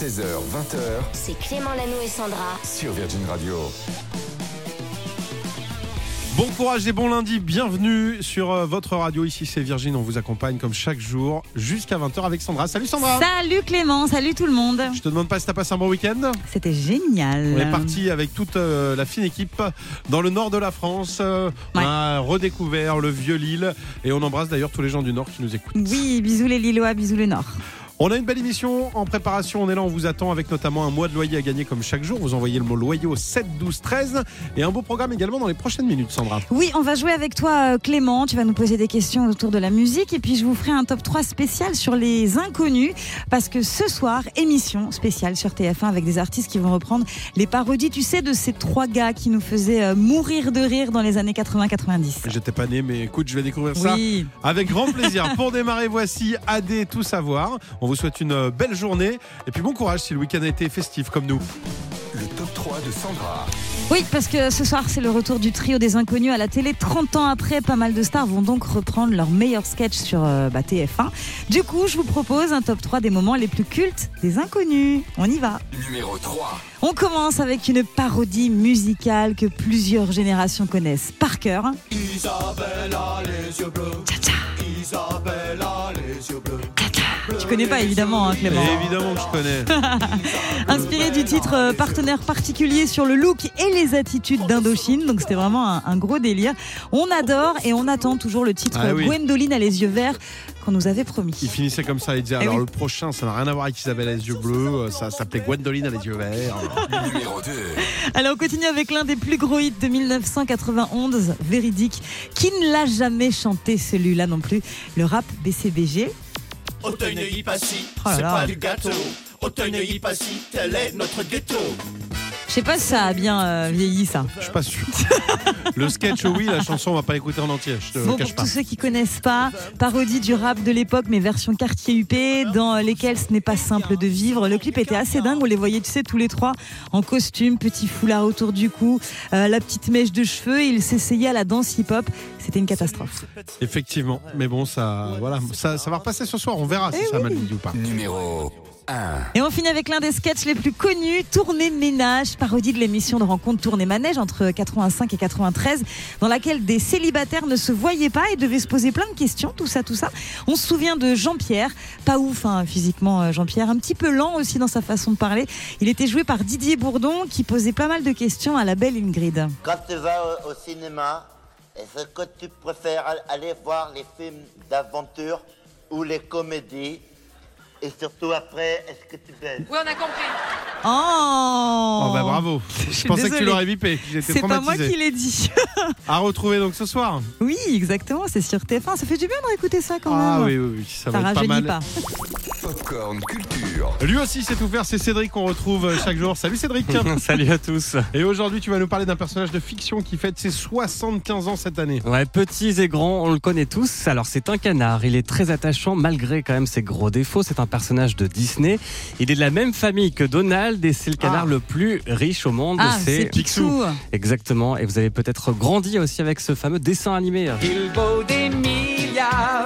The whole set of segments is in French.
16h, 20h C'est Clément Lanou et Sandra. sur Virgin Radio. Bon courage et bon lundi, bienvenue sur euh, votre radio. Ici c'est Virgin, on vous accompagne comme chaque jour jusqu'à 20h avec Sandra. Salut Sandra Salut Clément, salut tout le monde. Je te demande pas si t'as passé un bon week-end C'était génial. On est parti avec toute euh, la fine équipe dans le nord de la France. Euh, On a redécouvert le vieux Lille et on embrasse d'ailleurs tous les gens du nord qui nous écoutent. Oui, bisous les Lillois, bisous le Nord. On a une belle émission en préparation. On est là, on vous attend avec notamment un mois de loyer à gagner comme chaque jour. Vous envoyez le mot loyer au 7 12 13 et un beau programme également dans les prochaines minutes, Sandra. Oui, on va jouer avec toi euh, Clément, tu vas nous poser des questions autour de la musique et puis je vous ferai un top 3 spécial sur les inconnus parce que ce soir, émission spéciale sur TF1 avec des artistes qui vont reprendre les parodies, tu sais, de ces trois gars qui nous faisaient euh, mourir de rire dans les années 80-90. J'étais pas né, mais écoute, je vais découvrir ça Oui, Avec grand plaisir. Pour démarrer, voici AD Tout Savoir. On vous souhaite une euh, belle journée. Et puis bon courage si le week-end a été festif comme nous. Le top 3 de Sandra. Oui, parce que ce soir, c'est le retour du trio des inconnus à la télé. 30 ans après, pas mal de stars vont donc reprendre leurs meilleurs sketchs sur euh, bah, TF1. Du coup, je vous propose un top 3 des moments les plus cultes des inconnus. On y va. Numéro 3. On commence avec une parodie musicale que plusieurs générations connaissent par cœur. Tu connais pas évidemment, hein, Clément. Évidemment que je connais. Inspiré du titre euh, Partenaire particulier sur le look et les attitudes d'Indochine. Donc c'était vraiment un, un gros délire. On adore et on attend toujours le titre Ah oui. Gwendoline a les yeux verts qu'on nous avait promis. Il finissait comme ça. Il disait Eh alors oui. le prochain, ça n'a rien à voir avec Isabelle a les yeux bleus. euh, Ça s'appelait Gwendoline a les yeux verts. Numéro 2. Alors on continue avec l'un des plus gros hits de 1991, Véridique. Qui ne l'a jamais chanté celui-là non plus? Le rap BCBG. Auteuil Passy, Oh c'est pas du gâteau. Auteuil Passy, tel est notre ghetto. Je sais pas si ça a bien euh, vieilli ça. Je suis pas sûr. Le sketch, oui, la chanson, on va pas l'écouter en entier. Je te Bon, cache pour pas. tous ceux qui connaissent pas, parodie du rap de l'époque, mais version quartier UP, dans lesquelles ce n'est pas simple de vivre. Le clip était assez dingue, on les voyait, tu sais, tous les trois en costume, petit foulard autour du cou, euh, la petite mèche de cheveux, ils s'essayaient à la danse hip-hop. C'était une catastrophe. Effectivement. Mais bon, ça, voilà, ça, ça va repasser ce soir. On verra si Eh ça a mal ou pas. Numéro 1. Et on finit avec l'un des sketchs les plus connus, Tournée Ménage, parodie de l'émission de rencontre Tournée Manège entre 85 et 93, dans laquelle des célibataires ne se voyaient pas et devaient se poser plein de questions, tout ça, tout ça. On se souvient de Jean-Pierre, pas ouf hein, physiquement euh, Jean-Pierre, un petit peu lent aussi dans sa façon de parler. Il était joué par Didier Bourdon qui posait pas mal de questions à la belle Ingrid. Quand tu vas au, au cinéma, est-ce que tu préfères al- aller voir les films d'aventure ou les comédies Et surtout après, est-ce que tu baises Oh, Oh, bah bravo. Je, suis pensais que tu désolée. l'aurais bipé. J'étais C'est pas moi traumatisé. qui l'ai dit. À retrouver donc ce soir. oui, exactement, c'est sur TF1. Ça fait du bien de réécouter ça quand Ah même. oui, oui, oui. Ça, Ça va être pas rajeunit mal. pas. Popcorn Culture. Lui aussi sait tout faire, c'est Cédric qu'on retrouve chaque jour. Salut Cédric Salut à tous. Et aujourd'hui tu vas nous parler d'un personnage de fiction qui fête ses 75 ans cette année. Ouais, petits et grands, on le connaît tous. Alors c'est un canard, il est très attachant malgré quand même ses gros défauts. C'est un personnage de Disney. Il est de la même famille que Donald et c'est le canard Ah. le plus riche au monde. Ah, c'est Picsou. Exactement. Et vous avez peut-être grandi aussi avec ce fameux dessin animé. Il vaut des milliards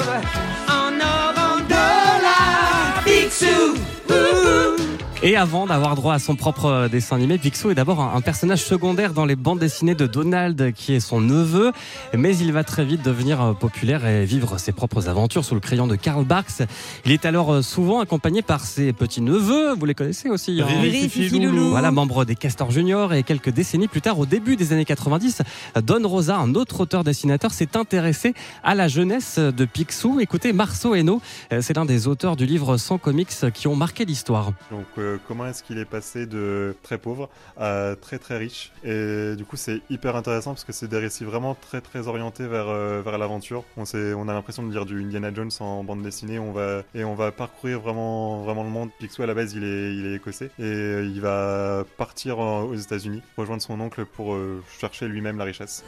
Picsou, Et avant d'avoir droit à son propre euh, dessin animé, Picsou est d'abord un, personnage secondaire dans les bandes dessinées de Donald, qui est son neveu. Mais il va très vite devenir euh, populaire et vivre ses propres aventures sous le crayon de Karl Barks. Il est alors euh, souvent accompagné par ses petits-neveux. Vous les connaissez aussi hein Riri, Fifi, Fifi, Loulou. Voilà, membre des Castors Junior et quelques décennies plus tard, au début des années 90, Don Rosa, un autre auteur-dessinateur, s'est intéressé à la jeunesse de Picsou. Écoutez, Marceau Hainaut, c'est l'un des auteurs du livre 100 comics qui ont marqué l'histoire. Donc euh, comment est-ce qu'il est passé de très pauvre à très très riche Et du coup c'est hyper intéressant parce que c'est des récits vraiment très très orientés vers, euh, l'aventure. On, a l'impression de lire du Indiana Jones en bande dessinée on va, et on va parcourir vraiment, le monde. Picsou à la base il est, il est écossais et euh, il va partir aux États-Unis, rejoindre son oncle pour euh, chercher lui-même la richesse.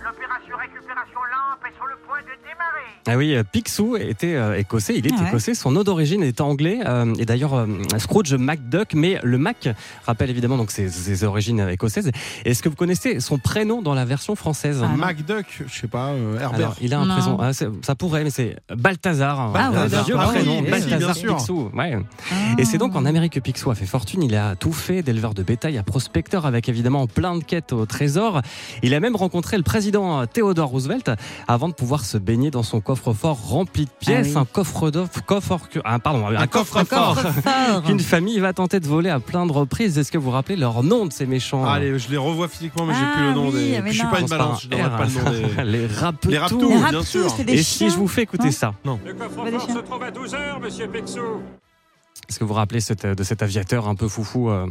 Ah oui, euh, Picsou était euh, écossais, il est Ah ouais. écossais, son nom d'origine est anglais, euh, et d'ailleurs euh, Scrooge McDuck, mais le Mac rappelle évidemment donc ses, ses origines écossaises. Est-ce que vous connaissez son prénom dans la version française? Ah, non. MacDuck, je sais pas, euh, Herbert. Alors, il a un prénom, ah, ça pourrait, mais c'est Balthazar. Ah ouais, un d'accord. vieux oui, prénom, oui, Balthazar bien sûr. Picsou. Ouais. Et c'est donc en Amérique que Picsou a fait fortune. Il a tout fait, d'éleveur de bétail à prospecteur, avec évidemment plein de quêtes au trésor. Il a même rencontré le président Theodore Roosevelt avant de pouvoir se baigner dans son coffre-fort rempli de pièces, Ah oui. un coffre d'or, coffre, ah, pardon, un, Un coffre-fort Fort. qu'une famille va tenter de voler à plein de reprises. Est-ce que vous vous rappelez leur nom de ces méchants? Ah, allez, je les revois physiquement, mais j'ai Ah plus le nom oui, des. Puis je suis non. pas une balance, je R. pas le nom des. Les rapetous. Les rapetous. Bien rapetous, sûr. Et si je vous fais écouter Non. ça? Le Pas des coffre-fort se trouve à 12 heures, monsieur Picsou. Est-ce que vous vous rappelez cette- de cet aviateur un peu foufou euh,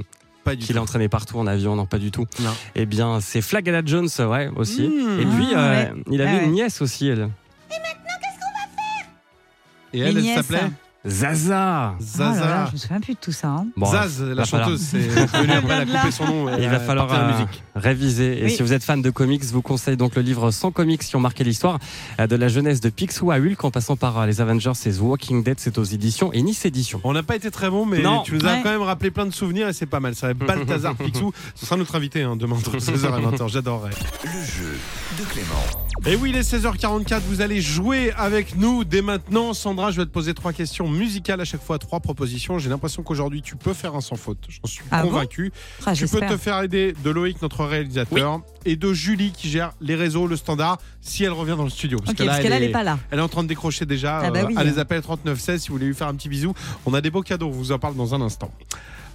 qu'il tout. a entraîné partout en avion Non, pas du tout. Non. Eh bien, c'est Flagada Jones, ouais, aussi. Mmh. Et puis, Ah, euh, ouais. il avait Ah ouais. une nièce aussi, elle. Et elle, Les elle nièces. s'appelait Zaza. Oh là là, Zaza. je me souviens plus de tout ça. hein. Bon, Zaz, la chanteuse, c'est venu après, elle a coupé son nom. Il va falloir euh, musique. réviser. Et Oui. si vous êtes fan de comics, je vous conseille donc le livre 100 comics qui ont marqué l'histoire euh, de la jeunesse de Picsou à Hulk en passant par euh, les Avengers et The Walking Dead. C'est aux éditions et Nice Éditions. On n'a pas été très bon, mais Non. tu nous as Ouais. quand même rappelé plein de souvenirs et c'est pas mal. Ça va être Balthazar Picsou. Ce sera notre invité hein, demain entre 16h et 20h. J'adorerais. Le jeu de Clément. Et oui, il est 16h44. Vous allez jouer avec nous dès maintenant. Sandra, je vais te poser trois questions musicales à chaque fois, trois propositions. J'ai l'impression qu'aujourd'hui, tu peux faire un sans faute. J'en suis Ah bon convaincu. Ah, tu peux te faire aider de Loïc, notre réalisateur, et de Julie qui gère les réseaux, le standard, si elle revient dans le studio. Parce elle n'est est- pas là. Elle est en train de décrocher déjà. Ah bah euh, oui. à les appels 3916 si vous voulez lui faire un petit bisou. On a des beaux cadeaux, on vous en parle dans un instant.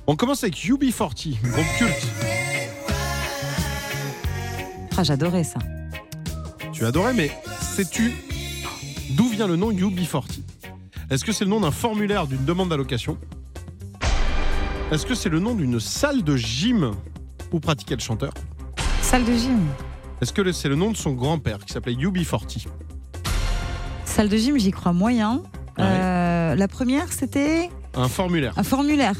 On commence avec UB40, groupe culte. Ah, J'adorais ça. Tu adorais, mais sais-tu d'où vient le nom UB40 Est-ce que c'est le nom d'un formulaire d'une demande d'allocation Est-ce que c'est le nom d'une salle de gym où pratiquait le chanteur Salle de gym. Est-ce que c'est le nom de son grand-père qui s'appelait UB40 Salle de gym, j'y crois moyen. Ouais. Euh, la première, c'était Un formulaire. un formulaire.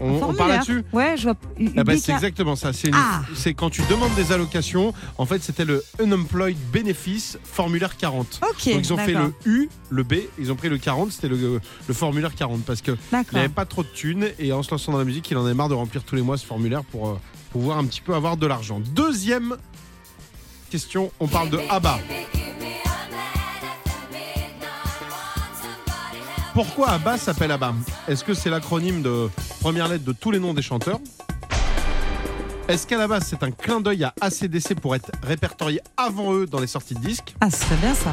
On, parle là-dessus? Ouais, je vois. Ben, UBK. c'est exactement ça. C'est Ah. c'est quand tu demandes des allocations. En fait, c'était le Unemployed Benefits formulaire 40. Ok. Donc ils ont fait le U, le B, ils ont pris le 40, c'était le, le formulaire 40 parce que il D'accord. n'avait pas trop de thunes et en se lançant dans la musique, il en avait marre de remplir tous les mois ce formulaire pour euh, pouvoir un petit peu avoir de l'argent. Deuxième question, on parle de ABBA. Pourquoi ABBA s'appelle ABBA Est-ce que c'est l'acronyme de première lettre de tous les noms des chanteurs Est-ce qu'à la base c'est un clin d'œil à ACDC pour être répertorié avant eux dans les sorties de disques Ah, ce serait bien ça.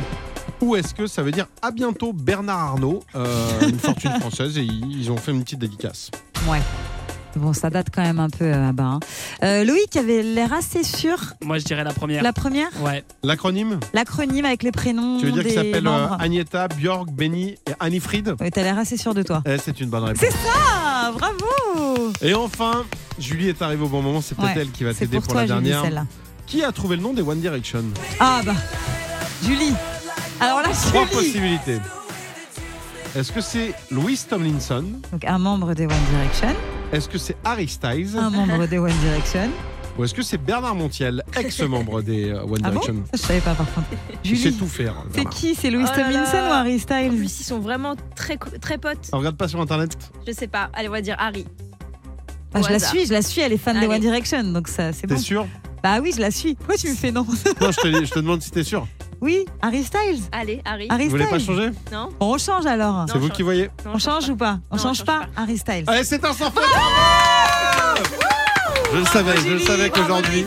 Ou est-ce que ça veut dire à bientôt Bernard Arnault, euh, une fortune française, et ils ils ont fait une petite dédicace? Ouais. Bon, ça date quand même un peu euh, à bas. hein. Euh, Loïc avait l'air assez sûr. Moi, je dirais la première. La première, Ouais. L'acronyme l'acronyme avec les prénoms Tu veux dire des qu'il s'appelle euh, membres. Agneta, Björk, Benny et Annie Fried Ouais, T'as l'air assez sûr de toi. Eh, C'est une bonne réponse. C'est ça Bravo Et enfin, Julie est arrivée au bon moment, c'est peut-être Ouais, elle qui va C'est t'aider pour, pour, toi, la Julie, dernière. celle-là. Qui a trouvé le nom des One Direction? Ah bah, Julie. Alors là, Trois Julie. possibilités. Est-ce que c'est Louis Tomlinson? Donc un membre des One Direction, Est-ce que c'est Harry Styles un membre des One Direction. Ou est-ce que c'est Bernard Montiel, ex-membre des euh, One Ah bon Direction Ça, je savais pas par contre. Il sait Julie, tout faire. c'est qui C'est Louis Oh Tomlinson ou Harry En Styles plus, ils sont vraiment très, très potes. On regarde pas sur internet Je sais pas. Allez, on va dire Harry. Ah, Je la hasard. suis, je la suis, elle est fan des. One Direction, donc ça c'est T'es bon. sûr? Bah oui, je la suis. Pourquoi tu me fais non? Non, je te, je te demande si t'es sûr. Oui, Harry Styles. Allez, Harry. Harry Vous voulez pas Styles. changer Non Bon, on change alors. Non, C'est vous change. qui voyez Non, on change ou pas On Non, change change pas pas. Harry Styles. Allez, c'est un sans faute Je le savais, je le Julie, savais bravo, qu'aujourd'hui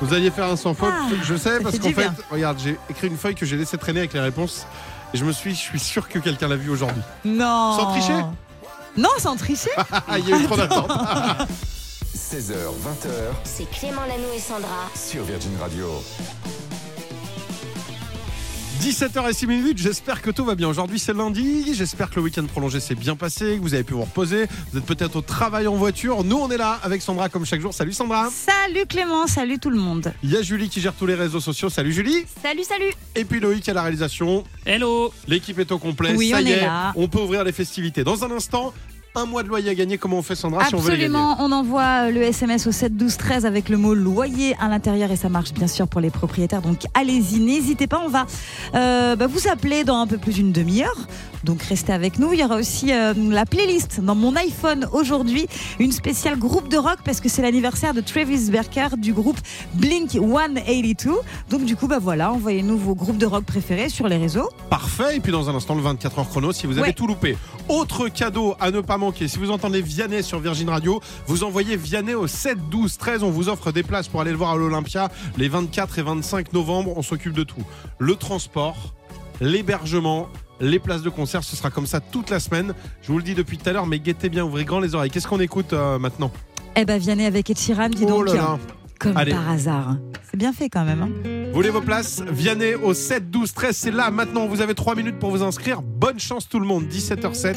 vous alliez faire un sans faute. Ah, je le savais ça parce fait qu'en du fait, bien. regarde, j'ai écrit une feuille que j'ai laissé traîner avec les réponses et je me suis, je suis sûr que quelqu'un l'a vu aujourd'hui. Non. Sans tricher Non, sans tricher. Ah, il y a eu trop d'attente. 16h, 20h C'est Clément Lano et Sandra. sur Virgin Radio. 17h06 minutes, j'espère que tout va bien. Aujourd'hui c'est lundi, j'espère que le week-end prolongé s'est bien passé, que vous avez pu vous reposer. Vous êtes peut-être au travail en voiture. Nous on est là avec Sandra comme chaque jour. Salut Sandra. Salut Clément, salut tout le monde. Il y a Julie qui gère tous les réseaux sociaux. Salut Julie. Salut, salut. Et puis Loïc à la réalisation. Hello L'équipe est au complet. Oui, Ça on y est est, là. on peut ouvrir les festivités. Dans un instant, un mois de loyer à gagner. Comment on fait, Sandra, si on veut les gagner Absolument, on envoie le SMS au 7 12 13 avec le mot loyer à l'intérieur et ça marche bien sûr pour les propriétaires. Donc allez-y, n'hésitez pas, on va euh, bah, vous appeler dans un peu plus d'une demi-heure. Donc restez avec nous. Il y aura aussi euh, la playlist dans mon iPhone aujourd'hui, une spéciale groupe de rock parce que c'est l'anniversaire de Travis Barker du groupe Blink 182. Donc du coup, bah voilà, envoyez-nous vos groupes de rock préférés sur les réseaux. Parfait. Et puis dans un instant, le 24 heures chrono, si vous avez Ouais. tout loupé. Autre cadeau à ne pas Si vous entendez Vianney sur Virgin Radio, vous envoyez Vianney au 7 12 13. On vous offre des places pour aller le voir à l'Olympia les 24 et 25 novembre. On s'occupe de tout. Le transport, l'hébergement. Les places de concert, ce sera comme ça toute la semaine. Je vous le dis depuis tout à l'heure, mais guettez bien, ouvrez grand les oreilles. Qu'est-ce qu'on écoute euh, maintenant? Eh ben Vianney avec Sheeran, dis Oh donc. là là. Comme Allez. par hasard. C'est bien fait quand même. hein. Vous voulez vos places? Vianney au 7 12 13. C'est là maintenant. Vous avez 3 minutes pour vous inscrire. Bonne chance tout le monde. 17h07.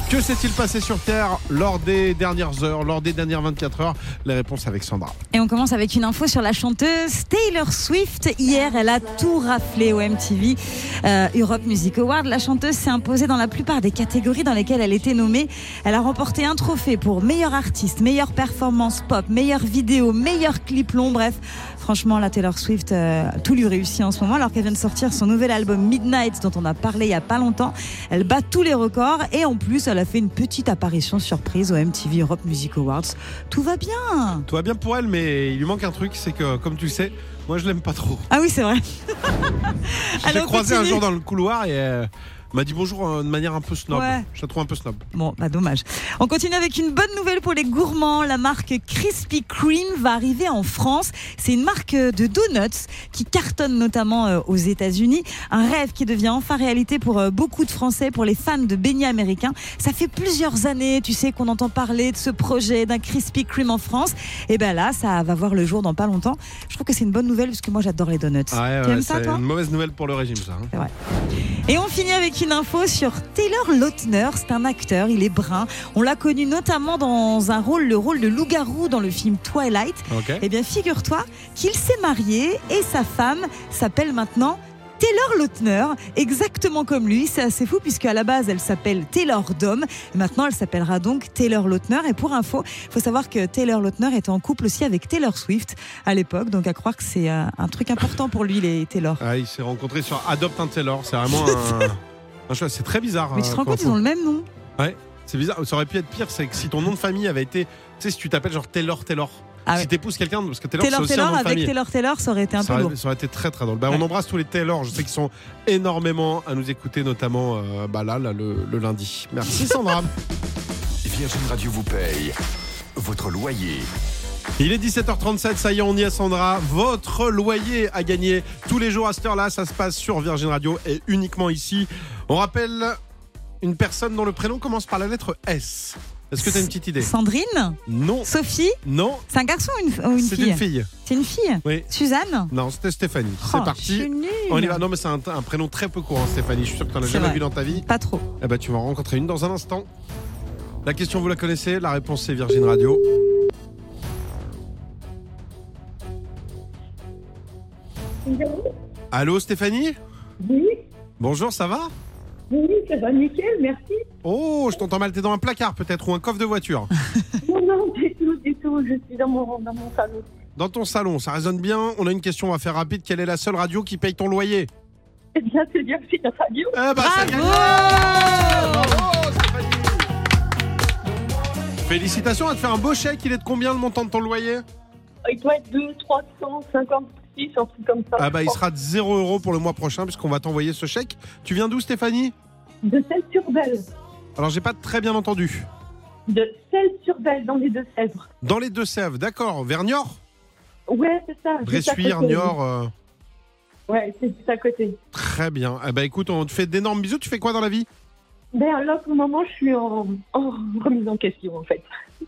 Que s'est-il passé sur Terre lors des dernières heures, lors des dernières 24 heures? Les réponses avec Sandra. Et on commence avec une info sur la chanteuse Taylor Swift. Hier, elle a tout raflé au MTV euh, Europe Music Award. La chanteuse s'est imposée dans la plupart des catégories dans lesquelles elle était nommée. Elle a remporté un trophée pour meilleur artiste, meilleure performance pop, meilleure vidéo, meilleur clip long. Bref, franchement, la Taylor Swift, euh, tout lui réussit en ce moment alors qu'elle vient de sortir son nouvel album Midnight dont on a parlé il y a pas longtemps. Elle bat tous les records et en plus, elle a fait une petite apparition surprise au MTV Europe Music Awards. Tout va bien. Tout va bien pour elle, mais il lui manque un truc, c'est que, comme tu le sais, moi je l'aime pas trop. Ah oui, c'est vrai. Je l'ai on croisée un jour dans le couloir et euh, m'a dit bonjour euh, de manière un peu snob. Ouais. Je la trouve un peu snob. Bon, bah dommage. On continue avec une bonne nouvelle pour les gourmands. La marque Krispy Kreme va arriver en France. C'est une marque de donuts qui cartonne notamment euh, aux États-Unis. Un rêve qui devient enfin réalité pour euh, beaucoup de Français, pour les fans de beignets américains. Ça fait plusieurs années, tu sais, qu'on entend parler de ce projet d'un Krispy Kreme en France. Et ben là, ça va voir le jour dans pas longtemps. Je trouve que c'est une bonne nouvelle parce que moi j'adore les donuts. Ah ouais, tu ouais, aimes ça, c'est une mauvaise nouvelle pour le régime, ça. hein. et on finit avec une info sur Taylor Lautner. C'est un acteur, il est brun. On l'a connu notamment dans un rôle, le rôle de loup-garou dans le film Twilight. Ok. Eh bien, figure-toi qu'il s'est marié et sa femme s'appelle maintenant Taylor Lautner, exactement comme lui. C'est assez fou puisque à la base elle s'appelle Taylor Dom. Et maintenant elle s'appellera donc Taylor Lautner. Et pour info, il faut savoir que Taylor Lautner était en couple aussi avec Taylor Swift à l'époque. Donc à croire que c'est euh, un truc important pour lui les Taylor. Ah, il s'est rencontré sur Adopt un Taylor. C'est vraiment un. choix. C'est très bizarre. Mais tu te euh, rends compte, ils ont le même nom. Ouais, c'est bizarre. Ça aurait pu être pire. C'est que si ton nom de famille avait été. Tu sais, si tu t'appelles genre Taylor Taylor. Ah si ouais. t'épouses quelqu'un, parce que Taylor, c'est Taylor aussi un Taylor nom de avec famille. Taylor Taylor, ça aurait été un ça, peu aurait, ça aurait été très très drôle. Bah, On embrasse tous les Taylor. Je sais qu'ils sont énormément à nous écouter, notamment euh, bah là, là, le, le lundi. Merci Sandra. Virgin Radio vous paye votre loyer. Il est 17h37, ça y est, on y est Sandra. Votre loyer à gagner tous les jours à cette heure-là, ça se passe sur Virgin Radio et uniquement ici. On rappelle une personne dont le prénom commence par la lettre S. Est-ce que tu as une petite idée Sandrine Non, Sophie non, C'est un garçon ou une, ou une c'est fille une fille. C'est une fille Oui. Suzanne Non, c'était Stéphanie. Oh, c'est je parti. suis nulle. On y va. Non, mais c'est un, un prénom très peu courant, Stéphanie. Je suis sûr que tu n'en as jamais vrai. vu dans ta vie. Pas trop. Eh ben, tu vas en rencontrer une dans un instant. La question, vous la connaissez La réponse, c'est Virgin Radio. Allô, Stéphanie? Oui, Bonjour, ça va? Oui, ça va nickel, merci. Oh, je t'entends mal. T'es dans un placard peut-être ou un coffre de voiture. Non, non, du tout, du tout, je suis dans mon, dans mon salon. Dans ton salon, ça résonne bien. On a une question, on va faire rapide. Quelle est la seule radio qui paye ton loyer? Eh bien, c'est bien que c'est la radio. Eh ben, ça Bravo gagne. Bravo, Stéphanie Félicitations, à te faire un beau chèque. Il est de combien le montant de ton loyer? Il doit être 2, 356, un truc comme ça. Ah bah il sera de 0 euros pour le mois prochain puisqu'on va t'envoyer ce chèque. Tu viens d'où Stéphanie? De Celle-sur-Belle. Alors j'ai pas très bien entendu. De Celle-sur-Belle, dans les Deux-Sèvres. Dans les Deux-Sèvres, d'accord. Vers Niort? Ouais, c'est ça. Bressuire. Niort. euh, Ouais, c'est juste à côté. très bien. Eh bah écoute, on te fait d'énormes bisous. Tu fais quoi dans la vie? Ben là, pour le moment, je suis en, en remise en question, en fait.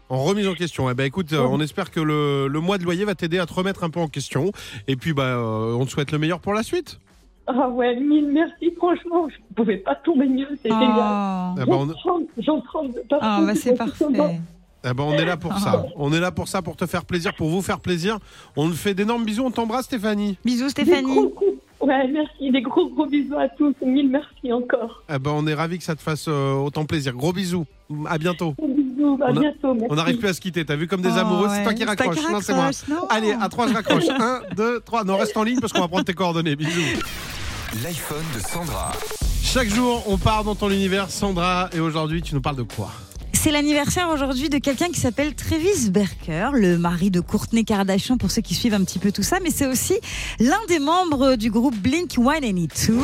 En remise en question. Eh ben écoute, euh, on espère que le, le mois de loyer va t'aider à te remettre un peu en question. Et puis bah euh, on te souhaite le meilleur pour la suite. Ah ouais, mille merci, franchement, je ne pouvais pas tomber mieux, c'est génial. Oh. Eh ben, on, j'en de partout. Ah, bah c'est parfait. eh ben, on est là pour ça. On est là pour ça, pour te faire plaisir, pour vous faire plaisir. On te fait d'énormes bisous. On t'embrasse Stéphanie. Bisous Des Stéphanie. gros Ouais, merci. Des gros gros bisous à tous. Mille merci encore. Eh ben, on est ravis que ça te fasse euh, autant plaisir. Gros bisous. À bientôt. Gros bisous. À On a- bientôt. Merci. On n'arrive plus à se quitter. T'as vu comme des Oh, amoureux, c'est ouais. toi qui C'est toi raccroche. Non, c'est moi. non. Allez, à 3, je raccroche. 1, 2, 3. Non, reste en ligne parce qu'on va prendre tes coordonnées. Bisous. L'iPhone de Sandra. Chaque jour, on part dans ton univers, Sandra. Et aujourd'hui, tu nous parles de quoi? C'est l'anniversaire aujourd'hui de quelqu'un qui s'appelle Travis Barker, le mari de Courtney Kardashian pour ceux qui suivent un petit peu tout ça, mais c'est aussi l'un des membres du groupe Blink 182.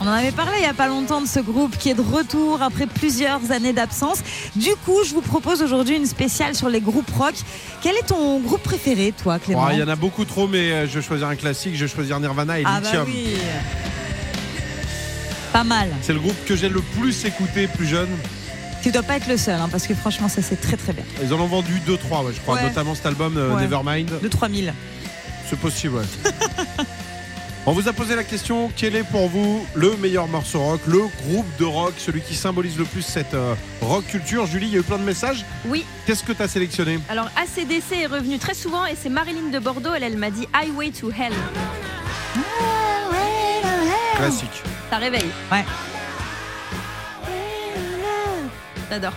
On en avait parlé il n'y a pas longtemps de ce groupe qui est de retour après plusieurs années d'absence. Du coup, je vous propose aujourd'hui une spéciale sur les groupes rock. Quel est ton groupe préféré, toi, Clément? Oh, Il y en a beaucoup trop, mais euh, je vais choisir un classique. Je vais choisir Nirvana et Ah bah Lithium. oui. Pas mal. C'est le groupe que j'ai le plus écouté plus jeune. Tu dois pas être le seul, hein, parce que franchement, ça c'est très très bien. Ils en ont vendu 2-3, ouais, je crois. Ouais. Notamment cet album euh, Ouais. Nevermind. De 3000. C'est possible, ouais. On vous a posé la question quel est pour vous le meilleur morceau rock, le groupe de rock, celui qui symbolise le plus cette euh, rock culture? Julie, il y a eu plein de messages. Oui, Qu'est-ce que tu as sélectionné? Alors ACDC est revenu très souvent et c'est Marilyn de Bordeaux, elle, elle m'a dit Highway to Hell. Classique. Ça réveille. Ouais. J'adore.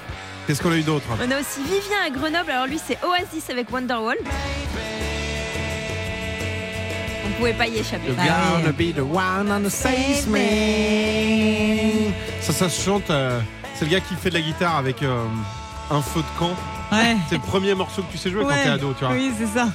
Qu'est-ce qu'on a eu d'autre? On a aussi Vivien à Grenoble, alors lui c'est Oasis avec Wonderwall. On pouvait pas y échapper. Ouais. be the one on the save me. Ça, ça se chante. euh, c'est le gars qui fait de la guitare avec euh, un feu de camp. Ouais. C'est le premier morceau que tu sais jouer quand Ouais. t'es ado, tu vois. Oui, c'est ça.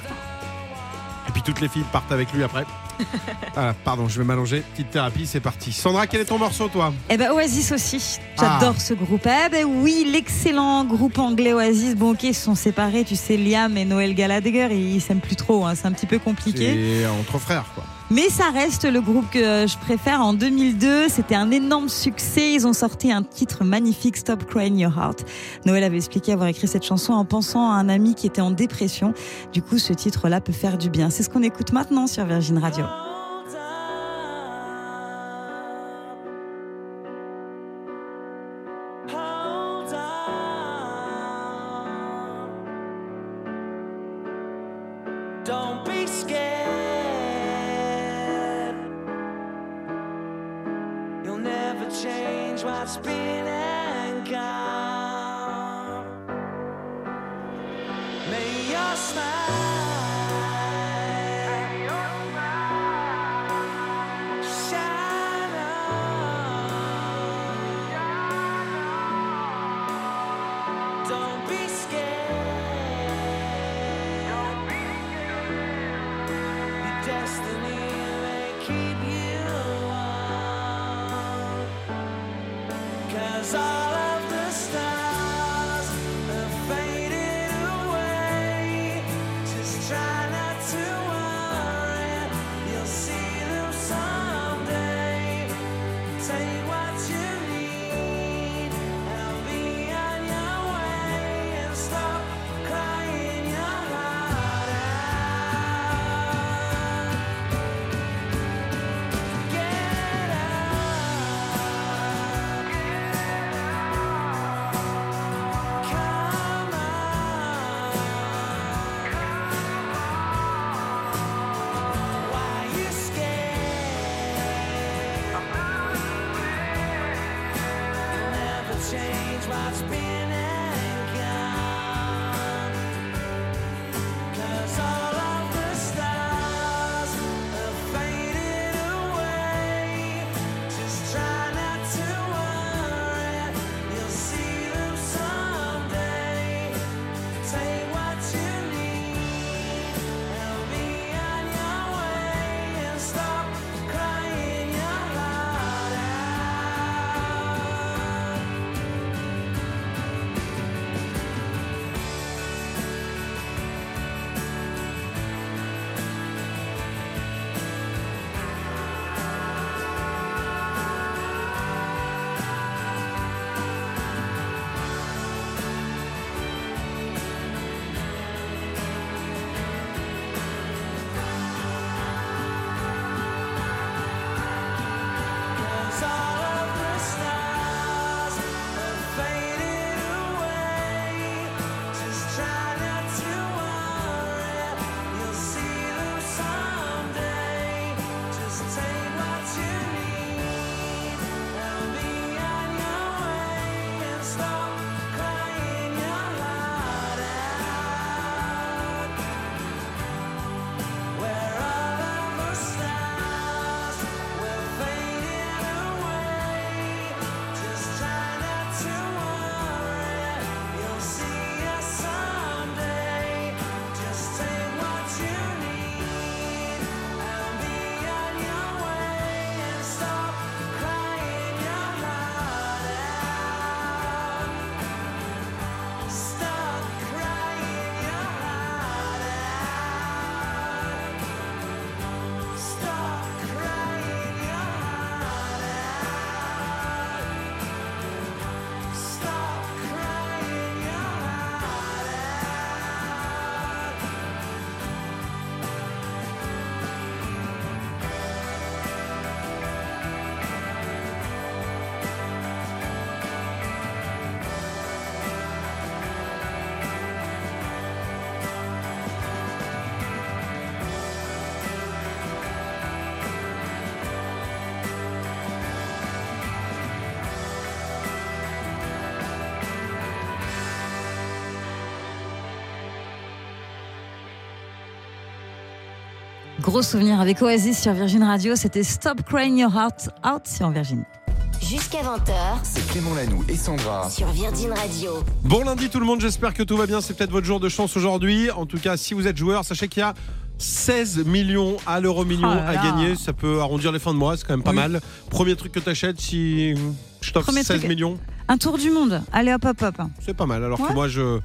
Et puis toutes les filles partent avec lui après. Ah, pardon, je vais m'allonger. Petite thérapie, c'est parti. Sandra, quel est ton morceau, toi Eh ben Oasis aussi. J'adore Ah. ce groupe. Eh ben oui, l'excellent groupe anglais Oasis. Bon, ok, ils se sont séparés. Tu sais, Liam et Noël Gallagher, ils s'aiment plus trop. hein, C'est un petit peu compliqué. C'est entre frères, quoi. Mais ça reste le groupe que je préfère. En 2002, c'était un énorme succès. Ils ont sorti un titre magnifique, Stop Crying Your Heart. Noël avait expliqué avoir écrit cette chanson en pensant à un ami qui était en dépression. Du coup, ce titre-là peut faire du bien. C'est ce qu'on écoute maintenant sur Virgin Radio. Keep Gros souvenir avec Oasis sur Virgin Radio, c'était Stop Crying Your Heart Out sur Virgin. Jusqu'à 20h C'est Clément Lanoux et Sandra. sur Virgin Radio. Bon lundi tout le monde, j'espère que tout va bien. C'est peut-être votre jour de chance aujourd'hui. En tout cas, si vous êtes joueur, sachez qu'il y a 16 millions à l'euro million Oh à gagner. Ça peut arrondir les fins de mois, c'est quand même pas Oui. mal. Premier truc que t'achètes si je t'offre Premier 16 truc. millions, Un tour du monde. Allez hop hop hop. c'est pas mal. Alors que moi, je.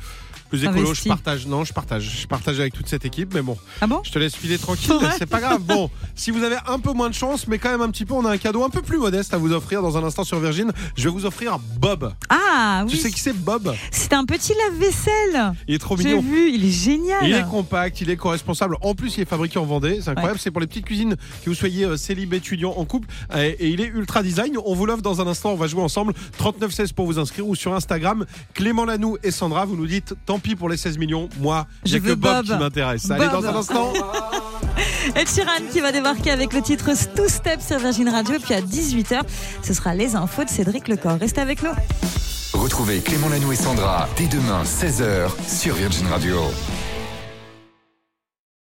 Plus écolo, je partage. Non, je partage. Je partage avec toute cette équipe, mais bon. Ah bon Je te laisse filer tranquille, Ouais. c'est pas grave. Bon, si vous avez un peu moins de chance, mais quand même un petit peu, on a un cadeau un peu plus modeste à vous offrir dans un instant sur Virgin. Je vais vous offrir Bob. Ah Tu oui. sais qui c'est Bob? C'est un petit lave-vaisselle. Il est trop J'ai mignon. vu, il est génial. Il est compact, il est co-responsable. En plus, il est fabriqué en Vendée. C'est incroyable. C'est pour les petites cuisines que vous soyez euh, célib, étudiant, en couple. Et, et il est ultra design. On vous l'offre dans un instant. On va jouer ensemble. 3916 pour vous inscrire ou sur Instagram. Clément Lanoux et Sandra, vous nous dites tant pis pour les 16 millions. Moi, Je que veux Bob, Bob. qui m'intéresse. Allez, dans un instant. Ed Sheeran qui va débarquer avec le titre Two Step sur Virgin Radio. Et puis à 18h, ce sera les infos de Cédric Lecor. Restez avec nous. Retrouvez Clément Lanoux et Sandra dès demain 16h sur Virgin Radio.